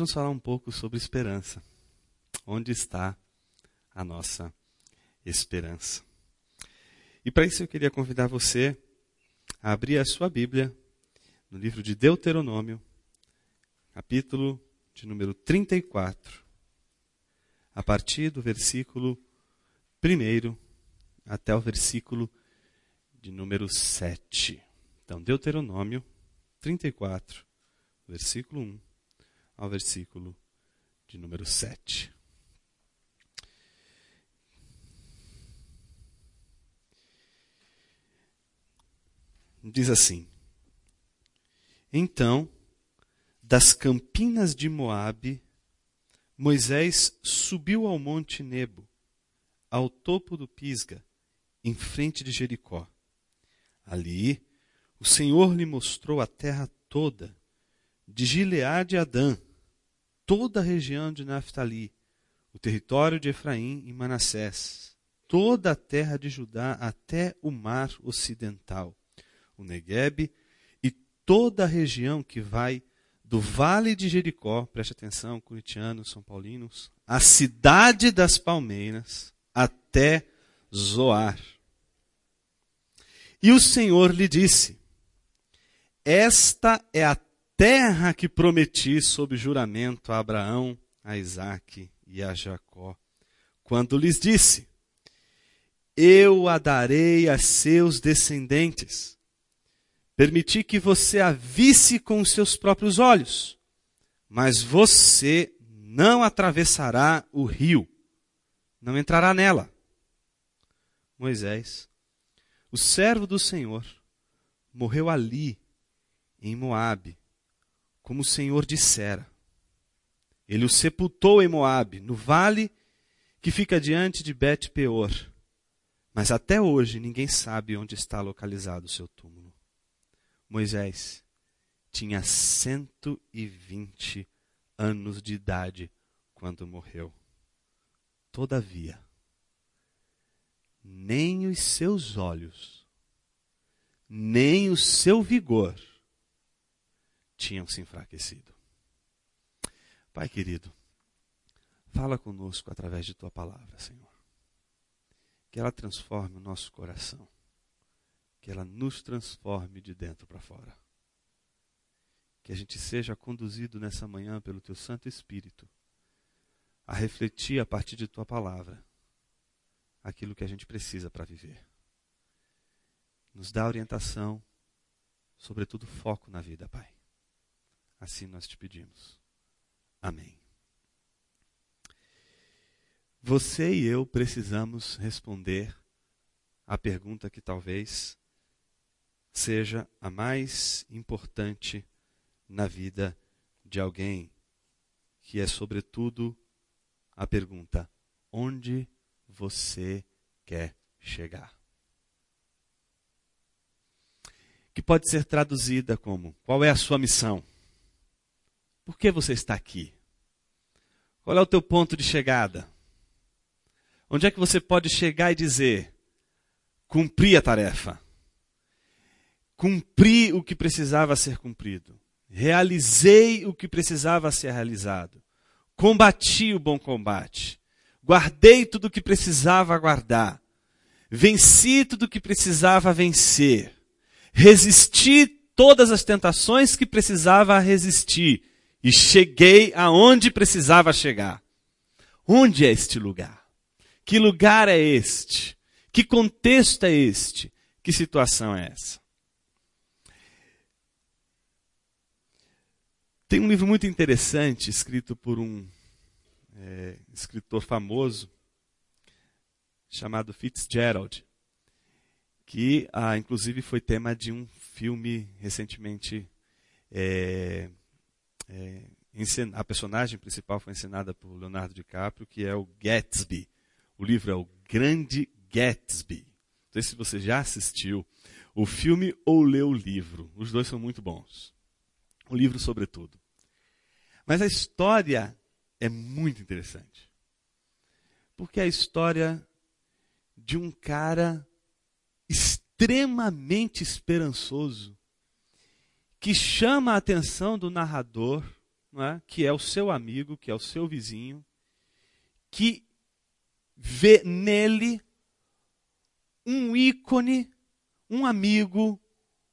vamos falar um pouco sobre esperança. Onde está a nossa esperança? E para isso eu queria convidar você a abrir a sua Bíblia no livro de Deuteronômio, capítulo de número 34, a partir do versículo 1 até o versículo de número 7. Então, Deuteronômio 34, versículo 1 ao versículo de número 7. Diz assim: Então, das campinas de Moabe, Moisés subiu ao monte Nebo, ao topo do Pisga, em frente de Jericó. Ali, o Senhor lhe mostrou a terra toda, de Gileade a Adã, toda a região de Naphtali, o território de Efraim e Manassés, toda a terra de Judá até o mar ocidental, o Neguebe e toda a região que vai do vale de Jericó, preste atenção, curitianos, são paulinos, a cidade das palmeiras até Zoar. E o Senhor lhe disse: Esta é a terra que prometi sob juramento a Abraão, a Isaque e a Jacó, quando lhes disse: Eu a darei a seus descendentes. Permiti que você a visse com seus próprios olhos, mas você não atravessará o rio, não entrará nela. Moisés, o servo do Senhor, morreu ali, em Moabe, como o Senhor dissera. Ele o sepultou em Moabe, no vale que fica diante de Bet-peor. Mas até hoje ninguém sabe onde está localizado o seu túmulo. Moisés tinha 120 anos de idade quando morreu. Todavia, nem os seus olhos, nem o seu vigor tinham se enfraquecido. Pai querido, fala conosco através de tua palavra, Senhor. Que ela transforme o nosso coração. Que ela nos transforme de dentro para fora. Que a gente seja conduzido nessa manhã pelo teu Santo Espírito a refletir a partir de tua palavra aquilo que a gente precisa para viver. Nos dá orientação, sobretudo foco na vida, Pai. Assim nós te pedimos. Amém. Você e eu precisamos responder a pergunta que talvez seja a mais importante na vida de alguém, que é, sobretudo, a pergunta: onde você quer chegar? Que pode ser traduzida como: qual é a sua missão? Por que você está aqui? Qual é o teu ponto de chegada? Onde é que você pode chegar e dizer: cumpri a tarefa, cumpri o que precisava ser cumprido, realizei o que precisava ser realizado, combati o bom combate, guardei tudo o que precisava guardar, venci tudo o que precisava vencer, resisti todas as tentações que precisava resistir e cheguei aonde precisava chegar. Onde é este lugar? Que lugar é este? Que contexto é este? Que situação é essa? Tem um livro muito interessante escrito por um é, escritor famoso chamado Fitzgerald, que ah, inclusive foi tema de um filme recentemente é, é, a personagem principal foi encenada por Leonardo DiCaprio, que é o Gatsby. O livro é o Grande Gatsby. Não sei se você já assistiu o filme ou leu o livro. Os dois são muito bons. O livro, sobretudo. Mas a história é muito interessante. Porque é a história de um cara extremamente esperançoso que chama a atenção do narrador é? que é o seu amigo, que é o seu vizinho, que vê nele um ícone, um amigo,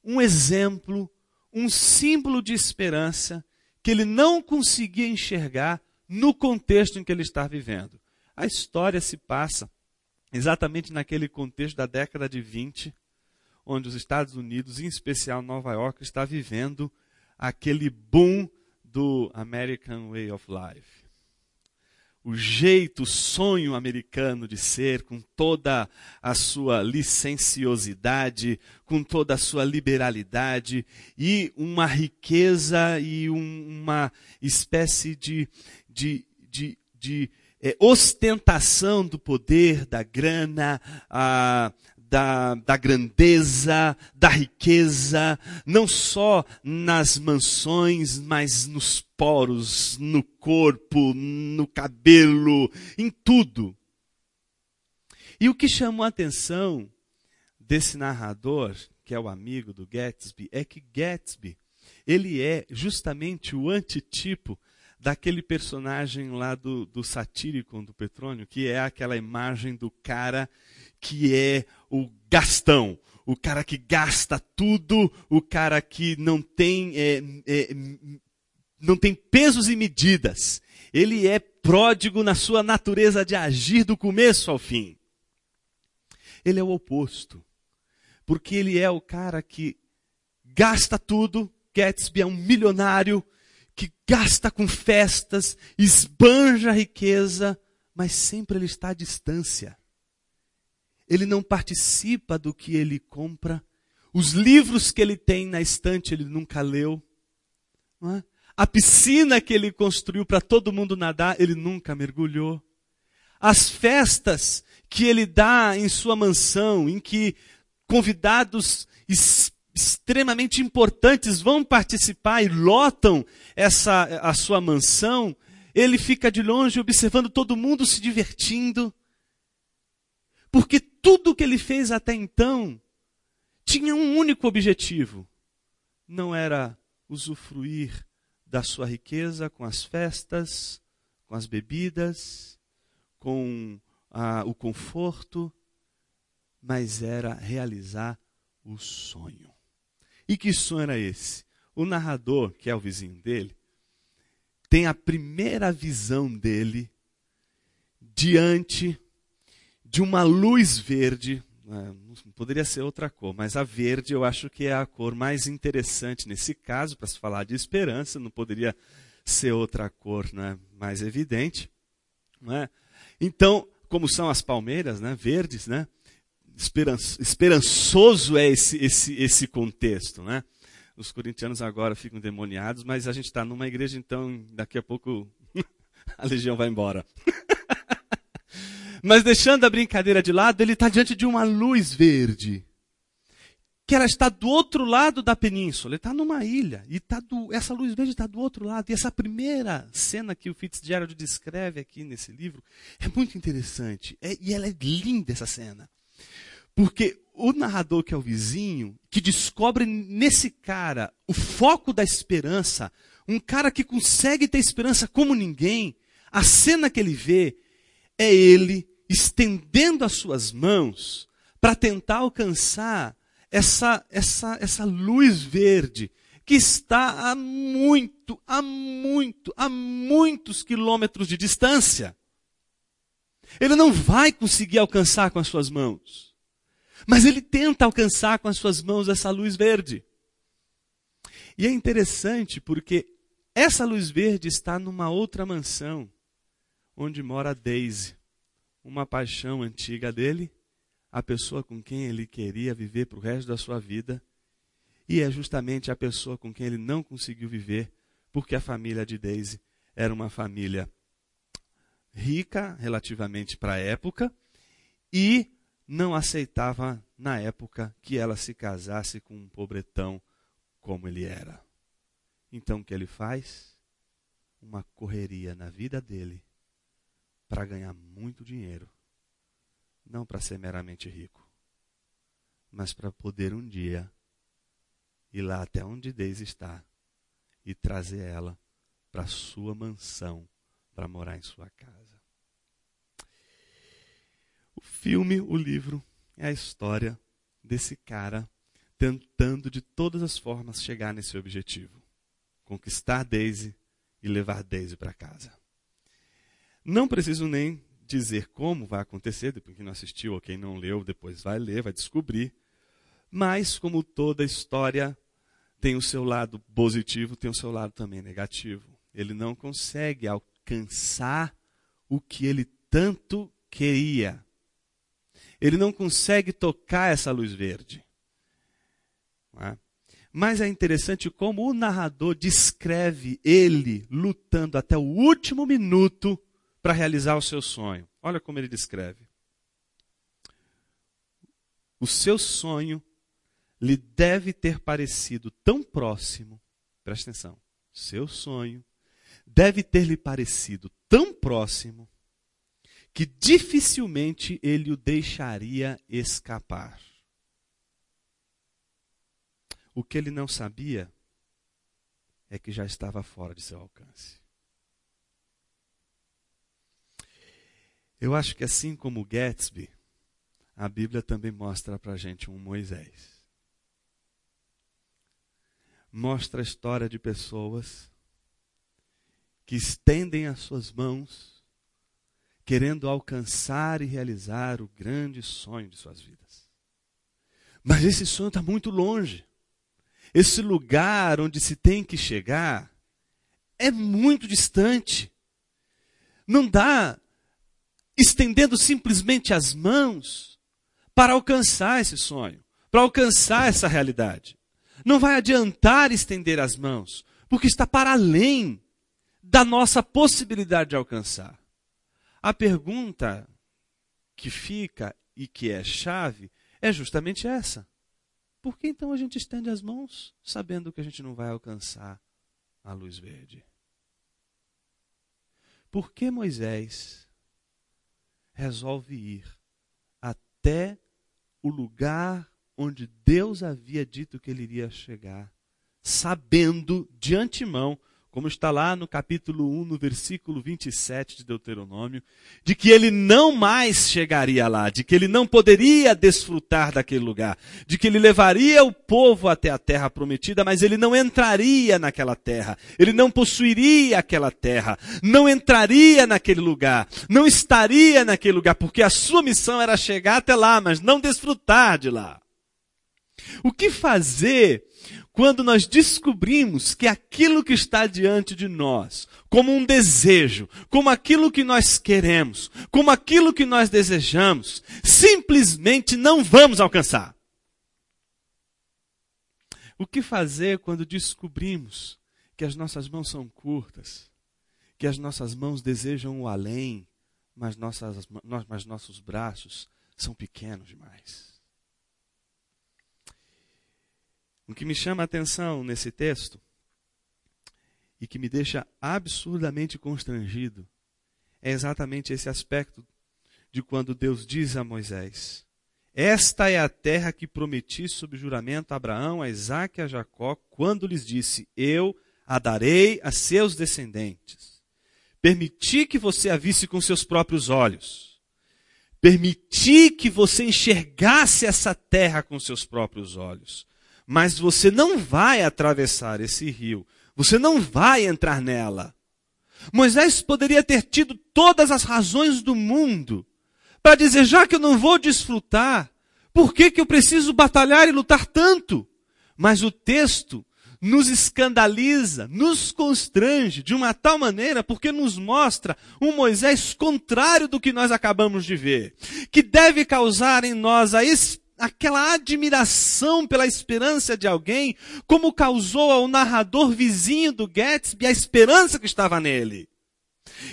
um exemplo, um símbolo de esperança que ele não conseguia enxergar no contexto em que ele está vivendo. A história se passa exatamente naquele contexto da década de 20, onde os Estados Unidos, em especial Nova York, está vivendo aquele boom do American Way of Life. O jeito, o sonho americano de ser, com toda a sua licenciosidade, com toda a sua liberalidade e uma riqueza e um, uma espécie de, de, de, de é, ostentação do poder, da grana, a, da, da grandeza, da riqueza, não só nas mansões, mas nos poros, no corpo, no cabelo, em tudo. E o que chamou a atenção desse narrador, que é o amigo do Gatsby, é que Gatsby, ele é justamente o antitipo daquele personagem lá do, do satírico do Petrônio, que é aquela imagem do cara que é o gastão, o cara que gasta tudo, o cara que não tem, é, é, não tem pesos e medidas. Ele é pródigo na sua natureza de agir do começo ao fim. Ele é o oposto. Porque ele é o cara que gasta tudo. Gatsby é um milionário que gasta com festas, esbanja a riqueza, mas sempre ele está à distância ele não participa do que ele compra. Os livros que ele tem na estante ele nunca leu. É? A piscina que ele construiu para todo mundo nadar, ele nunca mergulhou. As festas que ele dá em sua mansão, em que convidados extremamente importantes vão participar e lotam essa a sua mansão, ele fica de longe observando todo mundo se divertindo. Porque tudo que ele fez até então tinha um único objetivo: não era usufruir da sua riqueza com as festas, com as bebidas, com ah, o conforto, mas era realizar o sonho. E que sonho era esse? O narrador, que é o vizinho dele, tem a primeira visão dele diante de uma luz verde. Né, poderia ser outra cor, mas a verde eu acho que é a cor mais interessante nesse caso, para se falar de esperança, não poderia ser outra cor né, mais evidente. Né? Então, como são as palmeiras, né, verdes, né, esperançoso é esse, esse, esse contexto. Né? Os corintianos agora ficam demoniados, mas a gente está numa igreja, então daqui a pouco a legião vai embora. Mas deixando a brincadeira de lado, ele está diante de uma luz verde. Que ela está do outro lado da península. Ele está numa ilha. E tá do, essa luz verde está do outro lado. E essa primeira cena que o Fitzgerald descreve aqui nesse livro é muito interessante. É, e ela é linda, essa cena. Porque o narrador, que é o vizinho, que descobre nesse cara o foco da esperança, um cara que consegue ter esperança como ninguém, a cena que ele vê é ele estendendo as suas mãos para tentar alcançar essa, essa, essa luz verde que está a muito, a muito, a muitos quilômetros de distância. Ele não vai conseguir alcançar com as suas mãos. Mas ele tenta alcançar com as suas mãos essa luz verde. E é interessante porque essa luz verde está numa outra mansão onde mora Daisy, uma paixão antiga dele, a pessoa com quem ele queria viver para o resto da sua vida, e é justamente a pessoa com quem ele não conseguiu viver, porque a família de Daisy era uma família rica relativamente para a época e não aceitava na época que ela se casasse com um pobretão como ele era. Então o que ele faz? Uma correria na vida dele para ganhar muito dinheiro, não para ser meramente rico, mas para poder um dia ir lá até onde Deus está e trazer ela para sua mansão, para morar em sua casa. O filme, o livro, é a história desse cara tentando de todas as formas chegar nesse objetivo: conquistar Daisy e levar Daisy para casa. Não preciso nem dizer como vai acontecer, depois quem não assistiu ou quem não leu, depois vai ler, vai descobrir. Mas, como toda história tem o seu lado positivo, tem o seu lado também negativo. Ele não consegue alcançar o que ele tanto queria. Ele não consegue tocar essa luz verde. É? Mas é interessante como o narrador descreve ele lutando até o último minuto para realizar o seu sonho. Olha como ele descreve. O seu sonho lhe deve ter parecido tão próximo, presta atenção, seu sonho deve ter lhe parecido tão próximo que dificilmente ele o deixaria escapar. O que ele não sabia é que já estava fora de seu alcance. Eu acho que assim como Gatsby, a Bíblia também mostra para a gente um Moisés. Mostra a história de pessoas que estendem as suas mãos, querendo alcançar e realizar o grande sonho de suas vidas. Mas esse sonho está muito longe. Esse lugar onde se tem que chegar é muito distante. Não dá estendendo simplesmente as mãos para alcançar esse sonho, para alcançar essa realidade. Não vai adiantar estender as mãos, porque está para além da nossa possibilidade de alcançar. A pergunta que fica e que é chave é justamente essa. Por que então a gente estende as mãos sabendo que a gente não vai alcançar a luz verde? Por que Moisés resolve ir até o lugar onde Deus havia dito que ele iria chegar, sabendo de antemão como está lá no capítulo 1, no versículo 27 de Deuteronômio, de que ele não mais chegaria lá, de que ele não poderia desfrutar daquele lugar, de que ele levaria o povo até a terra prometida, mas ele não entraria naquela terra, ele não possuiria aquela terra, não entraria naquele lugar, não estaria naquele lugar, porque a sua missão era chegar até lá, mas não desfrutar de lá. O que fazer quando nós descobrimos que aquilo que está diante de nós, como um desejo, como aquilo que nós queremos, como aquilo que nós desejamos, simplesmente não vamos alcançar. O que fazer quando descobrimos que as nossas mãos são curtas, que as nossas mãos desejam o além, mas, nossas, mas nossos braços são pequenos demais? O que me chama a atenção nesse texto e que me deixa absurdamente constrangido é exatamente esse aspecto de quando Deus diz a Moisés: Esta é a terra que prometi sob juramento a Abraão, a Isaac e a Jacó, quando lhes disse: Eu a darei a seus descendentes. Permiti que você a visse com seus próprios olhos. Permiti que você enxergasse essa terra com seus próprios olhos mas você não vai atravessar esse rio. Você não vai entrar nela. Moisés poderia ter tido todas as razões do mundo para dizer, já que eu não vou desfrutar, por que, que eu preciso batalhar e lutar tanto? Mas o texto nos escandaliza, nos constrange de uma tal maneira porque nos mostra um Moisés contrário do que nós acabamos de ver, que deve causar em nós a esperança aquela admiração pela esperança de alguém, como causou ao narrador vizinho do Gatsby a esperança que estava nele.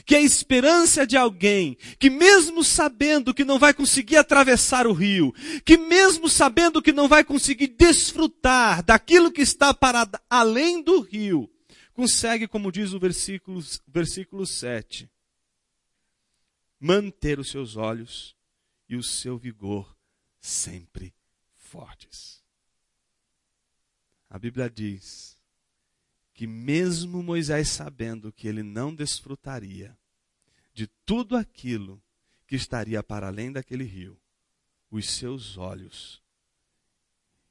Que a esperança de alguém que, mesmo sabendo que não vai conseguir atravessar o rio, que mesmo sabendo que não vai conseguir desfrutar daquilo que está para além do rio, consegue, como diz o versículo, versículo 7, manter os seus olhos e o seu vigor sempre fortes. A Bíblia diz que, mesmo Moisés sabendo que ele não desfrutaria de tudo aquilo que estaria para além daquele rio, os seus olhos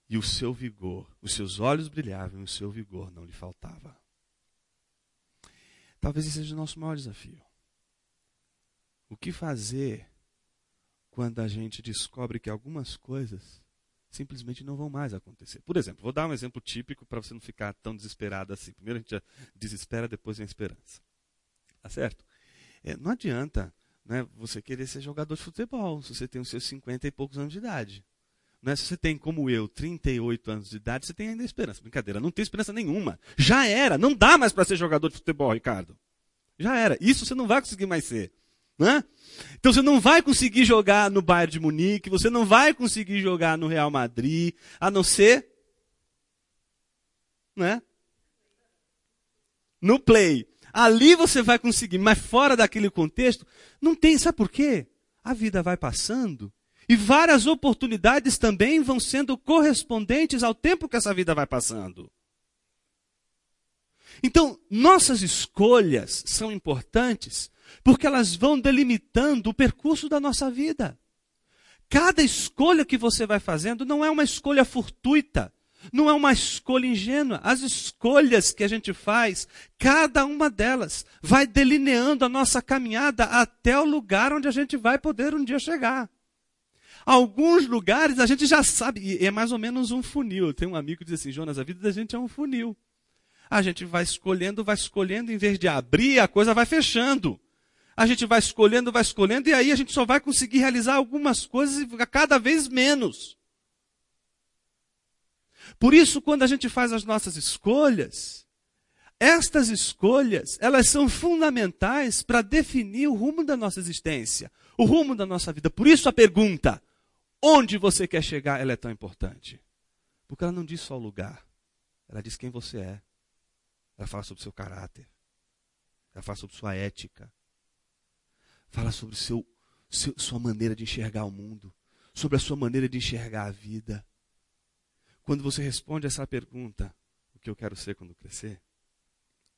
e o seu vigor, os seus olhos brilhavam e o seu vigor não lhe faltava. Talvez esse seja o nosso maior desafio. O que fazer quando a gente descobre que algumas coisas simplesmente não vão mais acontecer? Por exemplo, vou dar um exemplo típico para você não ficar tão desesperado assim. Primeiro a gente desespera, depois a esperança. Tá certo? É, não adianta né, você querer ser jogador de futebol se você tem os seus 50 e poucos anos de idade. Né? Se você tem, como eu, 38 anos de idade, você tem ainda esperança. Brincadeira, não tem esperança nenhuma. Já era, não dá mais para ser jogador de futebol, Ricardo. Já era. Isso você não vai conseguir mais ser. Né? Então você não vai conseguir jogar no Bayern de Munique, você não vai conseguir jogar no Real Madrid, a não ser né? no play. Ali você vai conseguir, mas fora daquele contexto, não tem. Sabe por quê? A vida vai passando e várias oportunidades também vão sendo correspondentes ao tempo que essa vida vai passando. Então, nossas escolhas são importantes porque elas vão delimitando o percurso da nossa vida. Cada escolha que você vai fazendo não é uma escolha fortuita, não é uma escolha ingênua. As escolhas que a gente faz, cada uma delas, vai delineando a nossa caminhada até o lugar onde a gente vai poder um dia chegar. Alguns lugares a gente já sabe, e é mais ou menos um funil. Tem um amigo que diz assim: Jonas, a vida da gente é um funil. A gente vai escolhendo, vai escolhendo, em vez de abrir, a coisa vai fechando. A gente vai escolhendo, vai escolhendo, e aí a gente só vai conseguir realizar algumas coisas e cada vez menos. Por isso, quando a gente faz as nossas escolhas, estas escolhas, elas são fundamentais para definir o rumo da nossa existência, o rumo da nossa vida. Por isso a pergunta: onde você quer chegar, ela é tão importante. Porque ela não diz só o lugar, ela diz quem você é. Ela fala sobre o seu caráter, ela fala sobre sua ética, fala sobre seu, seu, sua maneira de enxergar o mundo, sobre a sua maneira de enxergar a vida. Quando você responde essa pergunta, o que eu quero ser quando crescer,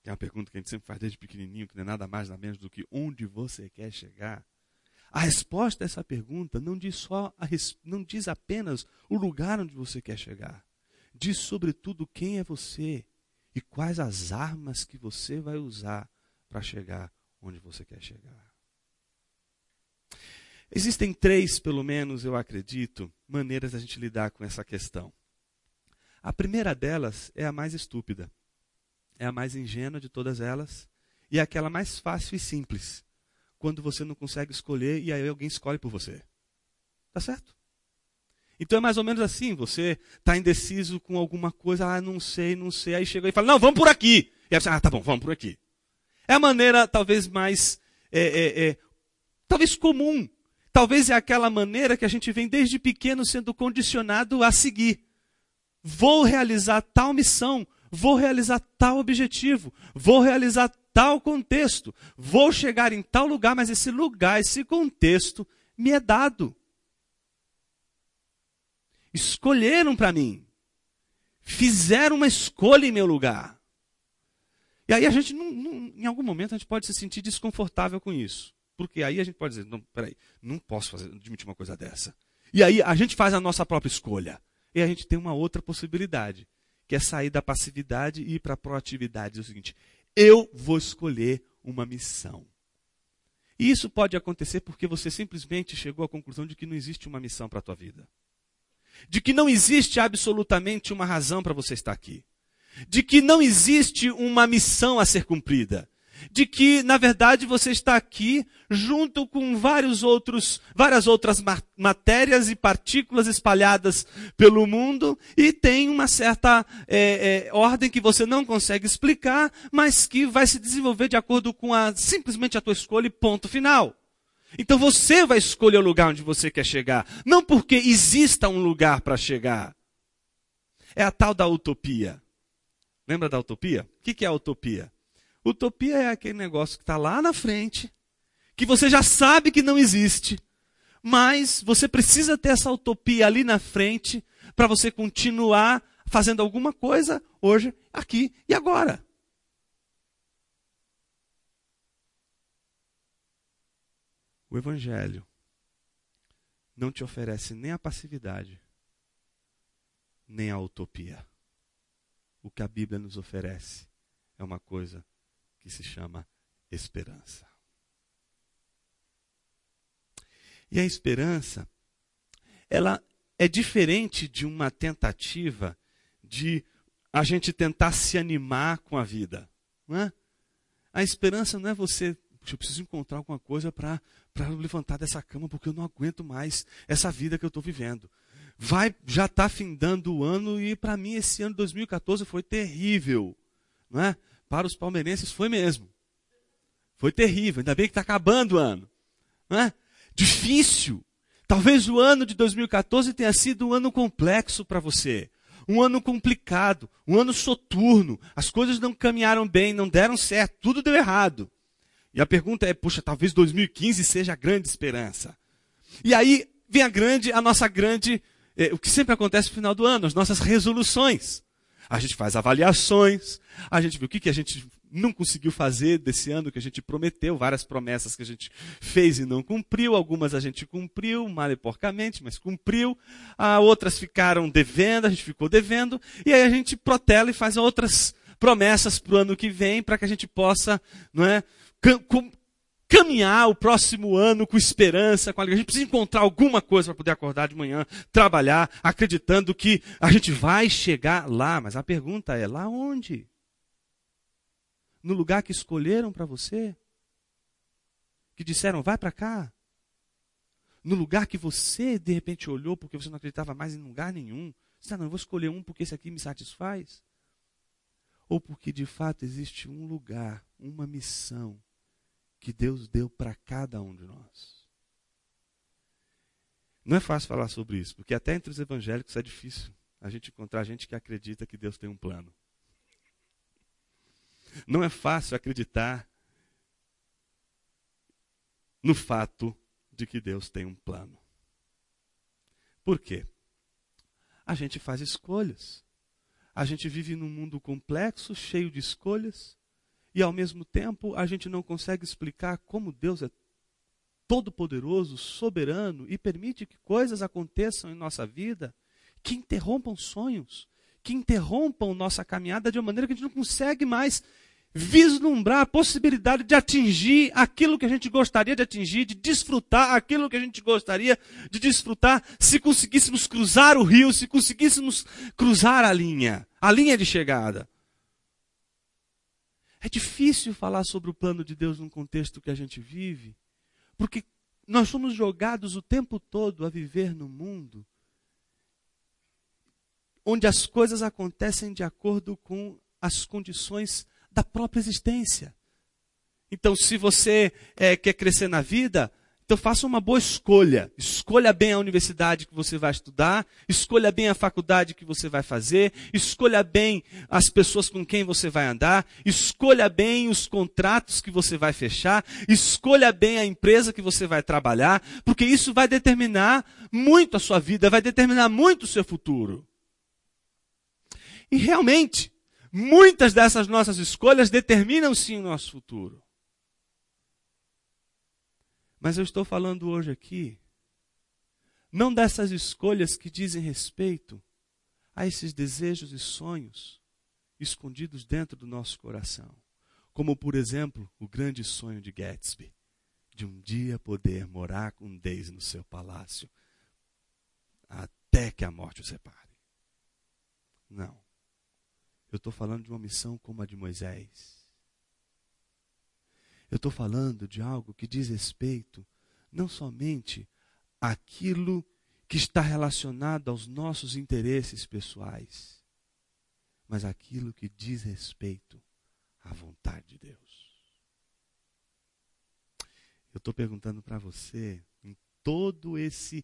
que é uma pergunta que a gente sempre faz desde pequenininho, que não é nada mais nada menos do que onde você quer chegar. A resposta a essa pergunta não diz só a, não diz apenas o lugar onde você quer chegar. Diz sobretudo quem é você e quais as armas que você vai usar para chegar onde você quer chegar. Existem três, pelo menos, eu acredito, maneiras da gente lidar com essa questão. A primeira delas é a mais estúpida, é a mais ingênua de todas elas e é aquela mais fácil e simples quando você não consegue escolher e aí alguém escolhe por você. Tá certo? Então é mais ou menos assim, você está indeciso com alguma coisa, ah, não sei, não sei, aí chega e fala, não, vamos por aqui. E aí você, ah, tá bom, vamos por aqui. É a maneira talvez mais, é, é, é, talvez comum, talvez é aquela maneira que a gente vem desde pequeno sendo condicionado a seguir. Vou realizar tal missão, vou realizar tal objetivo, vou realizar tal contexto. Vou chegar em tal lugar, mas esse lugar, esse contexto me é dado. Escolheram para mim. Fizeram uma escolha em meu lugar. E aí a gente, não, não, em algum momento, a gente pode se sentir desconfortável com isso. Porque aí a gente pode dizer, não, peraí, não posso fazer, admitir uma coisa dessa. E aí a gente faz a nossa própria escolha. E a gente tem uma outra possibilidade, que é sair da passividade e ir para a proatividade. É o seguinte, eu vou escolher uma missão. E isso pode acontecer porque você simplesmente chegou à conclusão de que não existe uma missão para a tua vida. De que não existe absolutamente uma razão para você estar aqui. De que não existe uma missão a ser cumprida de que, na verdade, você está aqui junto com vários outros, várias outras matérias e partículas espalhadas pelo mundo e tem uma certa é, é, ordem que você não consegue explicar, mas que vai se desenvolver de acordo com a, simplesmente a tua escolha e ponto final. Então você vai escolher o lugar onde você quer chegar, não porque exista um lugar para chegar. É a tal da utopia. Lembra da utopia? O que é a utopia? Utopia é aquele negócio que está lá na frente, que você já sabe que não existe, mas você precisa ter essa utopia ali na frente para você continuar fazendo alguma coisa hoje, aqui e agora. O Evangelho não te oferece nem a passividade, nem a utopia. O que a Bíblia nos oferece é uma coisa que se chama esperança. E a esperança, ela é diferente de uma tentativa de a gente tentar se animar com a vida. Não é? A esperança não é você, eu preciso encontrar alguma coisa para levantar dessa cama, porque eu não aguento mais essa vida que eu estou vivendo. Vai, já está findando o ano e para mim esse ano 2014 foi terrível. Não é? Para os palmeirenses foi mesmo. Foi terrível, ainda bem que está acabando o ano. Não é? Difícil. Talvez o ano de 2014 tenha sido um ano complexo para você um ano complicado, um ano soturno, as coisas não caminharam bem, não deram certo, tudo deu errado. E a pergunta é, puxa, talvez 2015 seja a grande esperança. E aí vem a grande, a nossa grande, eh, o que sempre acontece no final do ano, as nossas resoluções. A gente faz avaliações, a gente vê o que, que a gente não conseguiu fazer desse ano que a gente prometeu, várias promessas que a gente fez e não cumpriu, algumas a gente cumpriu, mal e porcamente, mas cumpriu, ah, outras ficaram devendo, a gente ficou devendo, e aí a gente protela e faz outras promessas para o ano que vem, para que a gente possa não é, caminhar o próximo ano com esperança, com alegria. A gente precisa encontrar alguma coisa para poder acordar de manhã, trabalhar, acreditando que a gente vai chegar lá. Mas a pergunta é: lá onde? no lugar que escolheram para você? Que disseram, vai para cá? No lugar que você, de repente, olhou porque você não acreditava mais em lugar nenhum? Você ah, não, eu vou escolher um porque esse aqui me satisfaz? Ou porque de fato existe um lugar, uma missão que Deus deu para cada um de nós? Não é fácil falar sobre isso, porque até entre os evangélicos é difícil a gente encontrar gente que acredita que Deus tem um plano. Não é fácil acreditar no fato de que Deus tem um plano. Por quê? A gente faz escolhas. A gente vive num mundo complexo, cheio de escolhas, e ao mesmo tempo a gente não consegue explicar como Deus é todo-poderoso, soberano e permite que coisas aconteçam em nossa vida que interrompam sonhos, que interrompam nossa caminhada de uma maneira que a gente não consegue mais vislumbrar a possibilidade de atingir aquilo que a gente gostaria de atingir, de desfrutar aquilo que a gente gostaria de desfrutar, se conseguíssemos cruzar o rio, se conseguíssemos cruzar a linha, a linha de chegada. É difícil falar sobre o plano de Deus num contexto que a gente vive, porque nós somos jogados o tempo todo a viver no mundo onde as coisas acontecem de acordo com as condições da própria existência. Então, se você é, quer crescer na vida, então faça uma boa escolha. Escolha bem a universidade que você vai estudar, escolha bem a faculdade que você vai fazer, escolha bem as pessoas com quem você vai andar, escolha bem os contratos que você vai fechar, escolha bem a empresa que você vai trabalhar, porque isso vai determinar muito a sua vida, vai determinar muito o seu futuro. E realmente, Muitas dessas nossas escolhas determinam sim o nosso futuro. Mas eu estou falando hoje aqui, não dessas escolhas que dizem respeito a esses desejos e sonhos escondidos dentro do nosso coração. Como, por exemplo, o grande sonho de Gatsby, de um dia poder morar com Deus no seu palácio, até que a morte o separe. Não. Eu estou falando de uma missão como a de Moisés. Eu estou falando de algo que diz respeito não somente àquilo que está relacionado aos nossos interesses pessoais, mas aquilo que diz respeito à vontade de Deus. Eu estou perguntando para você, em todo esse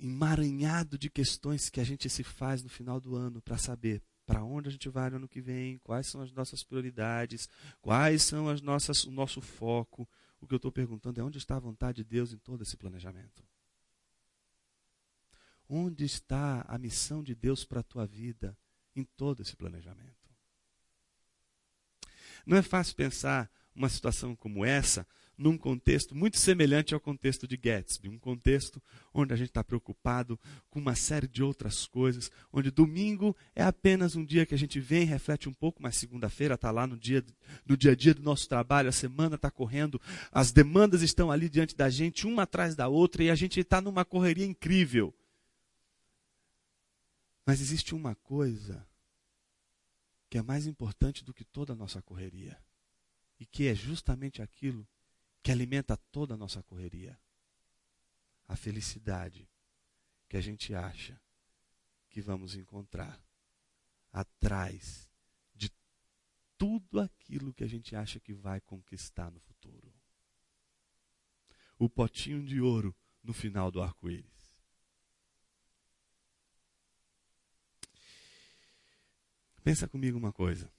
emaranhado de questões que a gente se faz no final do ano, para saber para onde a gente vai no ano que vem, quais são as nossas prioridades, quais são as nossas, o nosso foco. O que eu estou perguntando é onde está a vontade de Deus em todo esse planejamento? Onde está a missão de Deus para a tua vida em todo esse planejamento? Não é fácil pensar uma situação como essa num contexto muito semelhante ao contexto de Gatsby, um contexto onde a gente está preocupado com uma série de outras coisas, onde domingo é apenas um dia que a gente vem, reflete um pouco, mas segunda-feira está lá no dia, no dia a dia do nosso trabalho, a semana está correndo, as demandas estão ali diante da gente, uma atrás da outra, e a gente está numa correria incrível. Mas existe uma coisa que é mais importante do que toda a nossa correria. E que é justamente aquilo que alimenta toda a nossa correria. A felicidade que a gente acha que vamos encontrar atrás de tudo aquilo que a gente acha que vai conquistar no futuro. O potinho de ouro no final do arco-íris. Pensa comigo uma coisa.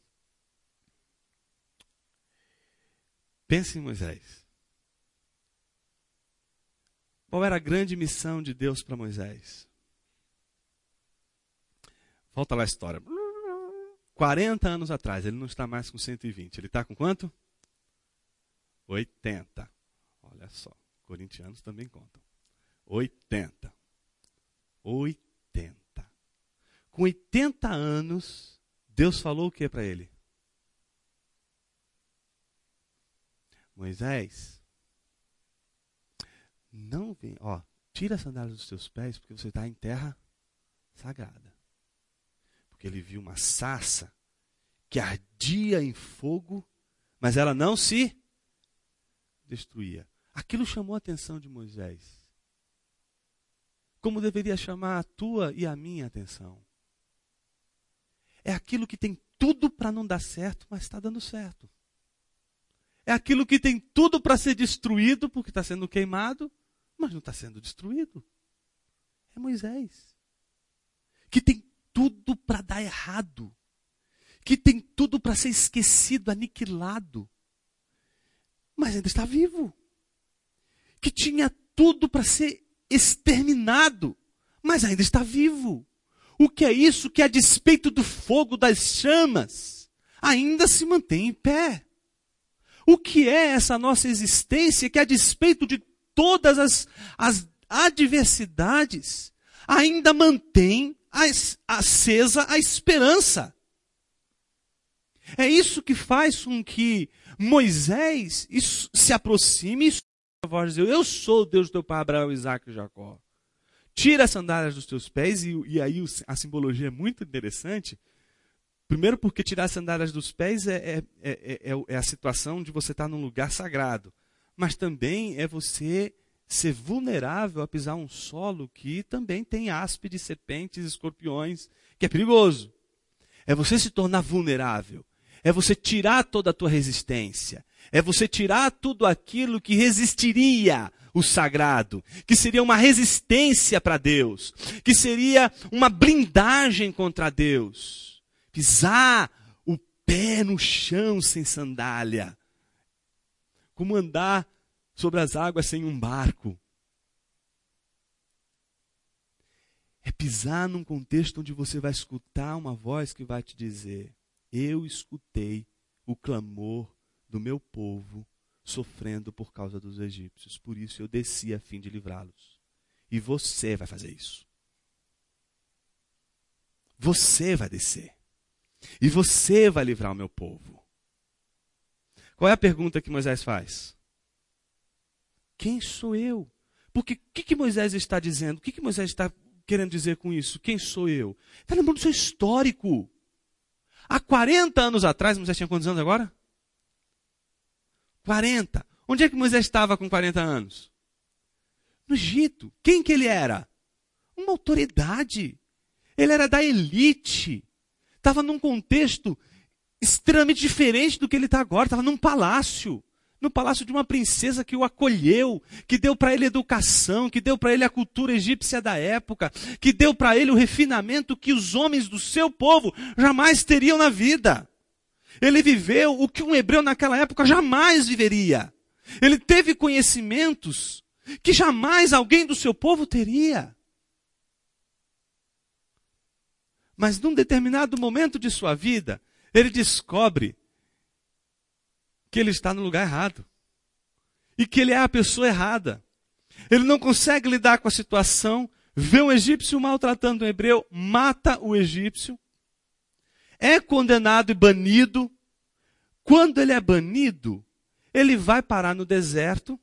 Pense em Moisés. Qual era a grande missão de Deus para Moisés? Volta lá a história. 40 anos atrás, ele não está mais com 120. Ele está com quanto? 80. Olha só, corintianos também contam. 80. 80. Com 80 anos, Deus falou o que para ele? Moisés, não vem, ó, tira as sandálias dos teus pés, porque você está em terra sagrada. Porque ele viu uma sarça que ardia em fogo, mas ela não se destruía. Aquilo chamou a atenção de Moisés. Como deveria chamar a tua e a minha atenção é aquilo que tem tudo para não dar certo, mas está dando certo. É aquilo que tem tudo para ser destruído, porque está sendo queimado, mas não está sendo destruído. É Moisés. Que tem tudo para dar errado. Que tem tudo para ser esquecido, aniquilado. Mas ainda está vivo. Que tinha tudo para ser exterminado, mas ainda está vivo. O que é isso que, a despeito do fogo das chamas, ainda se mantém em pé? O que é essa nossa existência que, a despeito de todas as, as adversidades, ainda mantém acesa a esperança? É isso que faz com que Moisés se aproxime e a voz dizer, eu sou o Deus do teu pai Abraão, Isaac e Jacó. Tira as sandálias dos teus pés, e, e aí a simbologia é muito interessante. Primeiro, porque tirar as sandálias dos pés é, é, é, é a situação de você estar num lugar sagrado. Mas também é você ser vulnerável a pisar um solo que também tem áspides, serpentes, escorpiões, que é perigoso. É você se tornar vulnerável. É você tirar toda a tua resistência. É você tirar tudo aquilo que resistiria o sagrado, que seria uma resistência para Deus, que seria uma blindagem contra Deus. Pisar o pé no chão sem sandália. Como andar sobre as águas sem um barco. É pisar num contexto onde você vai escutar uma voz que vai te dizer: Eu escutei o clamor do meu povo sofrendo por causa dos egípcios. Por isso eu desci a fim de livrá-los. E você vai fazer isso. Você vai descer. E você vai livrar o meu povo. Qual é a pergunta que Moisés faz? Quem sou eu? Porque o que, que, Moisés está dizendo? O que, que Moisés está querendo dizer com isso? Quem sou eu? Está lembrando do seu histórico. Há 40 anos atrás, Moisés tinha quantos anos agora? 40. Onde é que Moisés estava com 40 anos? No Egito. Quem que ele era? Uma autoridade. Ele era da elite. Estava num contexto extremamente diferente do que ele está agora. Estava num palácio. No palácio de uma princesa que o acolheu, que deu para ele educação, que deu para ele a cultura egípcia da época, que deu para ele o refinamento que os homens do seu povo jamais teriam na vida. Ele viveu o que um hebreu naquela época jamais viveria. Ele teve conhecimentos que jamais alguém do seu povo teria. Mas num determinado momento de sua vida, ele descobre que ele está no lugar errado. e que ele é a pessoa errada. Ele não consegue lidar com a situação, vê um egípcio maltratando um hebreu, mata o egípcio, é condenado e banido. Quando ele é banido, ele vai parar no deserto,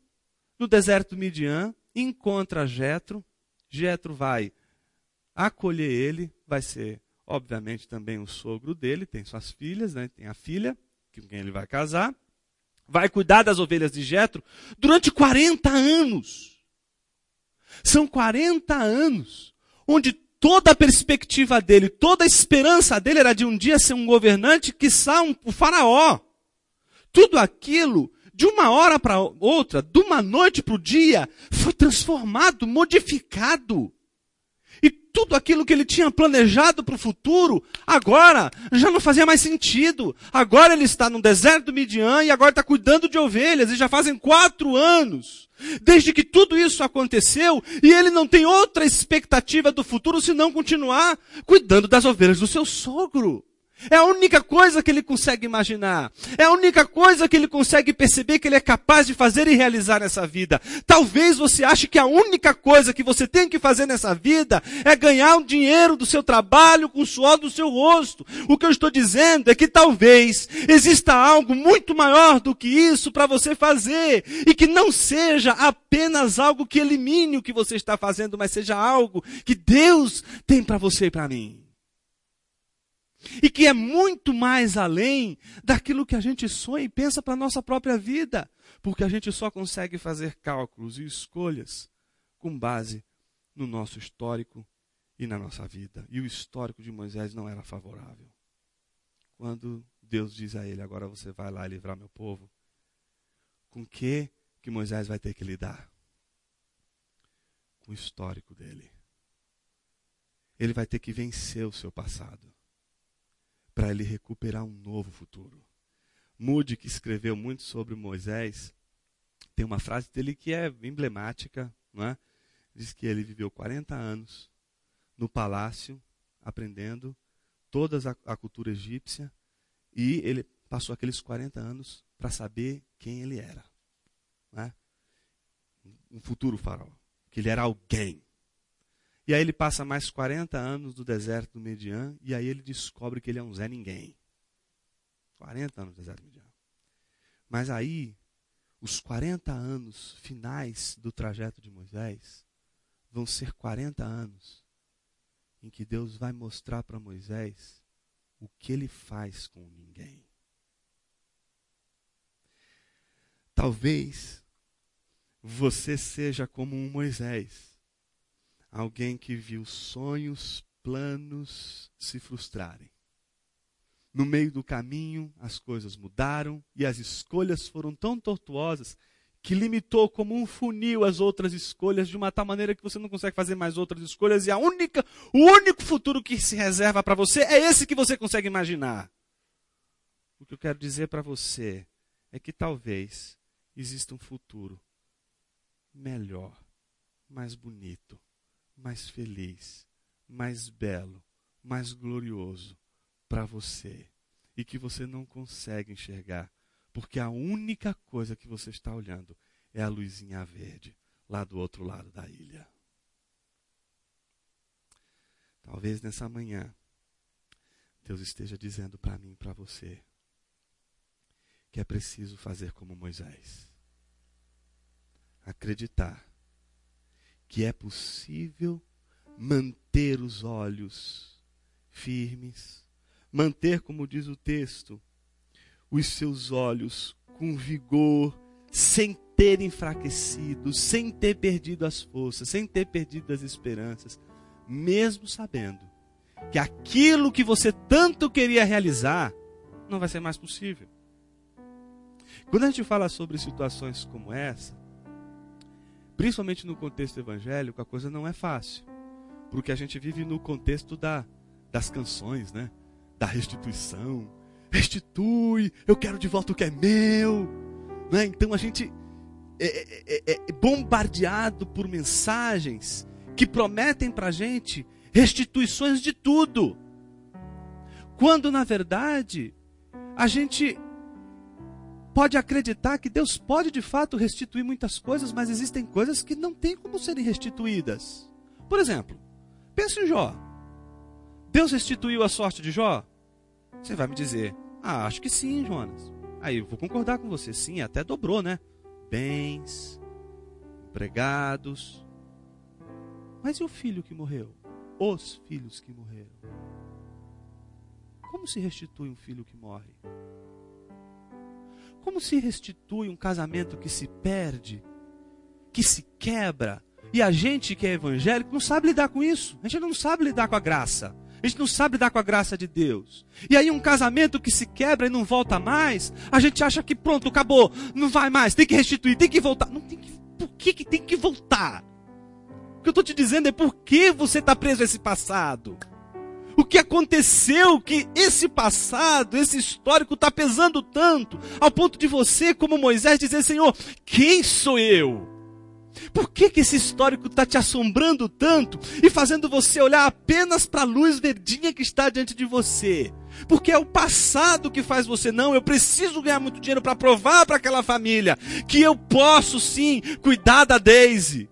no deserto Midian, encontra Jetro, Jetro vai acolher ele, vai ser, obviamente, também o sogro dele, tem suas filhas, né? tem a filha, com quem ele vai casar, vai cuidar das ovelhas de Jetro durante 40 anos. São 40 anos onde toda a perspectiva dele, toda a esperança dele era de um dia ser um governante que um faraó. Tudo aquilo, de uma hora para outra, de uma noite para o dia, foi transformado, modificado tudo aquilo que ele tinha planejado para o futuro, agora já não fazia mais sentido. Agora ele está no deserto do Midian e agora está cuidando de ovelhas, e já fazem quatro anos. Desde que tudo isso aconteceu, e ele não tem outra expectativa do futuro senão continuar cuidando das ovelhas do seu sogro. É a única coisa que ele consegue imaginar. É a única coisa que ele consegue perceber que ele é capaz de fazer e realizar nessa vida. Talvez você ache que a única coisa que você tem que fazer nessa vida é ganhar o dinheiro do seu trabalho com o suor do seu rosto. O que eu estou dizendo é que talvez exista algo muito maior do que isso para você fazer e que não seja apenas algo que elimine o que você está fazendo, mas seja algo que Deus tem para você e para mim. E que é muito mais além daquilo que a gente sonha e pensa para a nossa própria vida. Porque a gente só consegue fazer cálculos e escolhas com base no nosso histórico e na nossa vida. E o histórico de Moisés não era favorável. Quando Deus diz a ele: Agora você vai lá livrar meu povo, com que que Moisés vai ter que lidar? Com o histórico dele. Ele vai ter que vencer o seu passado para ele recuperar um novo futuro. Moody, que escreveu muito sobre Moisés, tem uma frase dele que é emblemática, não é? Diz que ele viveu 40 anos no palácio, aprendendo toda a, cultura egípcia, e ele passou aqueles 40 anos para saber quem ele era. É? Um futuro faraó. Que ele era alguém. E aí ele passa mais 40 anos no deserto do Median, e aí ele descobre que ele é um Zé Ninguém. 40 anos no deserto do Median. Mas aí, os 40 anos finais do trajeto de Moisés vão ser 40 anos em que Deus vai mostrar para Moisés o que ele faz com ninguém. Talvez você seja como um Moisés alguém que viu sonhos, planos se frustrarem. No meio do caminho, as coisas mudaram e as escolhas foram tão tortuosas que limitou como um funil as outras escolhas de uma tal maneira que você não consegue fazer mais outras escolhas e a única, o único futuro que se reserva para você é esse que você consegue imaginar. O que eu quero dizer para você é que talvez exista um futuro melhor, mais bonito, mais feliz, mais belo, mais glorioso para você e que você não consegue enxergar, porque a única coisa que você está olhando é a luzinha verde lá do outro lado da ilha. Talvez nessa manhã Deus esteja dizendo para mim para você que é preciso fazer como Moisés. Acreditar que é possível manter os olhos firmes, manter, como diz o texto, os seus olhos com vigor, sem ter enfraquecido, sem ter perdido as forças, sem ter perdido as esperanças, mesmo sabendo que aquilo que você tanto queria realizar não vai ser mais possível. Quando a gente fala sobre situações como essa, principalmente no contexto evangélico, a coisa não é fácil. Porque a gente vive no contexto da, das canções, né? Da restituição. Restitui, eu quero de volta o que é meu. Né? Então a gente é, é, é, é bombardeado por mensagens que prometem para a gente restituições de tudo. Quando na verdade a gente pode acreditar que Deus pode de fato restituir muitas coisas, mas existem coisas que não têm como serem restituídas. Por exemplo, pense em Jó. Deus restituiu a sorte de Jó? Você vai me dizer, ah, acho que sim, Jonas. Aí eu vou concordar com você, sim, até dobrou, né? Bens, empregados. Mas e o filho que morreu? Os filhos que morreram? Como se restitui um filho que morre? Como se restitui um casamento que se perde, que se quebra? E a gente que é evangélico não sabe lidar com isso. A gente não sabe lidar com a graça. A gente não sabe lidar com a graça de Deus. E aí um casamento que se quebra e não volta mais, a gente acha que pronto, acabou, não vai mais, tem que restituir, tem que voltar. Não tem que, por que, que tem que voltar? O que eu estou te dizendo é por que você está preso a esse passado. O que aconteceu que esse passado, esse histórico está pesando tanto, ao ponto de você, como Moisés, dizer, Senhor, quem sou eu? Por que, que esse histórico está te assombrando tanto e fazendo você olhar apenas para a luz verdinha que está diante de você? Porque é o passado que faz você, não, eu preciso ganhar muito dinheiro para provar para aquela família que eu posso sim cuidar da Daisy.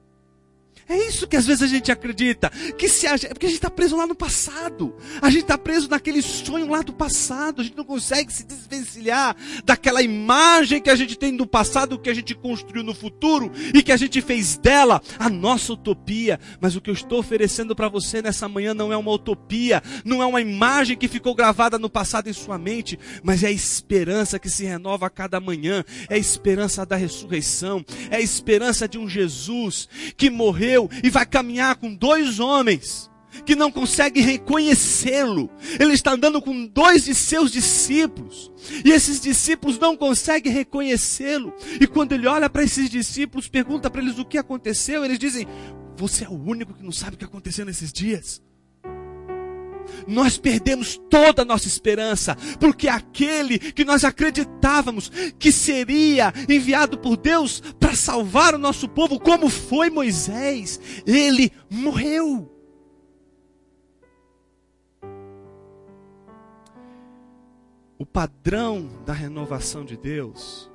É isso que às vezes a gente acredita. Que se a porque a gente está preso lá no passado. A gente está preso naquele sonho lá do passado. A gente não consegue se desvencilhar daquela imagem que a gente tem do passado, que a gente construiu no futuro e que a gente fez dela a nossa utopia. Mas o que eu estou oferecendo para você nessa manhã não é uma utopia, não é uma imagem que ficou gravada no passado em sua mente, mas é a esperança que se renova a cada manhã. É a esperança da ressurreição. É a esperança de um Jesus que morreu e vai caminhar com dois homens que não conseguem reconhecê-lo. Ele está andando com dois de seus discípulos. E esses discípulos não conseguem reconhecê-lo. E quando ele olha para esses discípulos, pergunta para eles o que aconteceu, eles dizem: Você é o único que não sabe o que aconteceu nesses dias nós perdemos toda a nossa esperança, porque aquele que nós acreditávamos que seria enviado por Deus para salvar o nosso povo, como foi Moisés, ele morreu. O padrão da renovação de Deus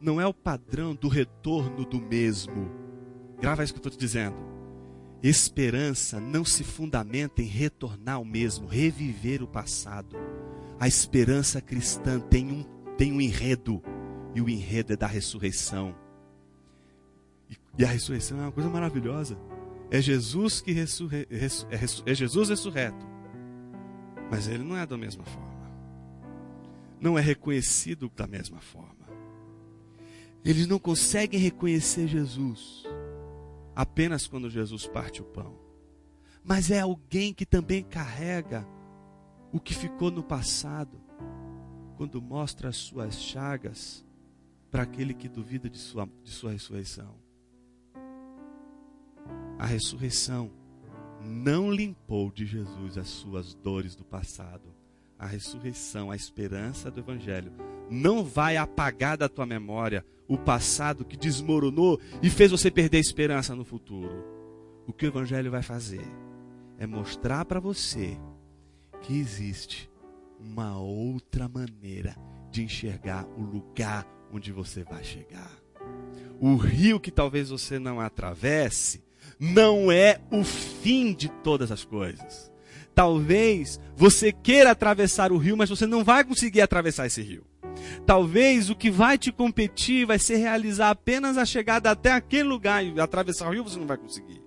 não é o padrão do retorno do mesmo. Grava isso que eu estou te dizendo. Esperança não se fundamenta em retornar ao mesmo, reviver o passado. A esperança cristã tem um, tem um enredo, e o enredo é da ressurreição. E, e a ressurreição é uma coisa maravilhosa. É Jesus que ressurre, res, é, é Jesus ressurreto. Mas ele não é da mesma forma. Não é reconhecido da mesma forma. Eles não conseguem reconhecer Jesus apenas quando Jesus parte o pão. Mas é alguém que também carrega o que ficou no passado, quando mostra as suas chagas para aquele que duvida de sua, de sua ressurreição. A ressurreição não limpou de Jesus as suas dores do passado. A ressurreição, a esperança do Evangelho, não vai apagar da tua memória o passado que desmoronou e fez você perder a esperança no futuro. O que o Evangelho vai fazer é mostrar para você que existe uma outra maneira de enxergar o lugar onde você vai chegar. O rio que talvez você não atravesse não é o fim de todas as coisas. Talvez você queira atravessar o rio, mas você não vai conseguir atravessar esse rio. Talvez o que vai te competir vai ser realizar apenas a chegada até aquele lugar e atravessar o rio você não vai conseguir.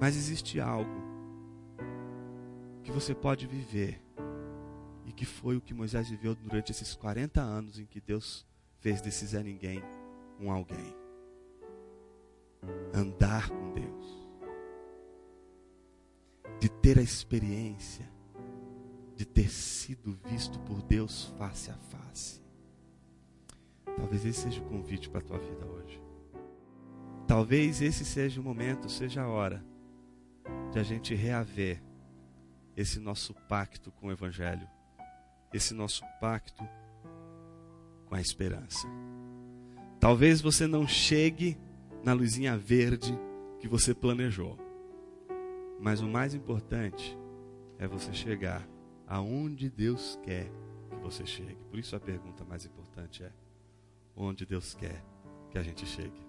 Mas existe algo que você pode viver e que foi o que Moisés viveu durante esses 40 anos em que Deus fez desse Zé Ninguém um alguém. Andar com Deus. De ter a experiência de ter sido visto por Deus face a face. Talvez esse seja o convite para a tua vida hoje. Talvez esse seja o momento, seja a hora de a gente reaver esse nosso pacto com o Evangelho, esse nosso pacto com a esperança. Talvez você não chegue na luzinha verde que você planejou, mas o mais importante é você chegar aonde Deus quer que você chegue. Por isso a pergunta mais importante é: onde Deus quer que a gente chegue?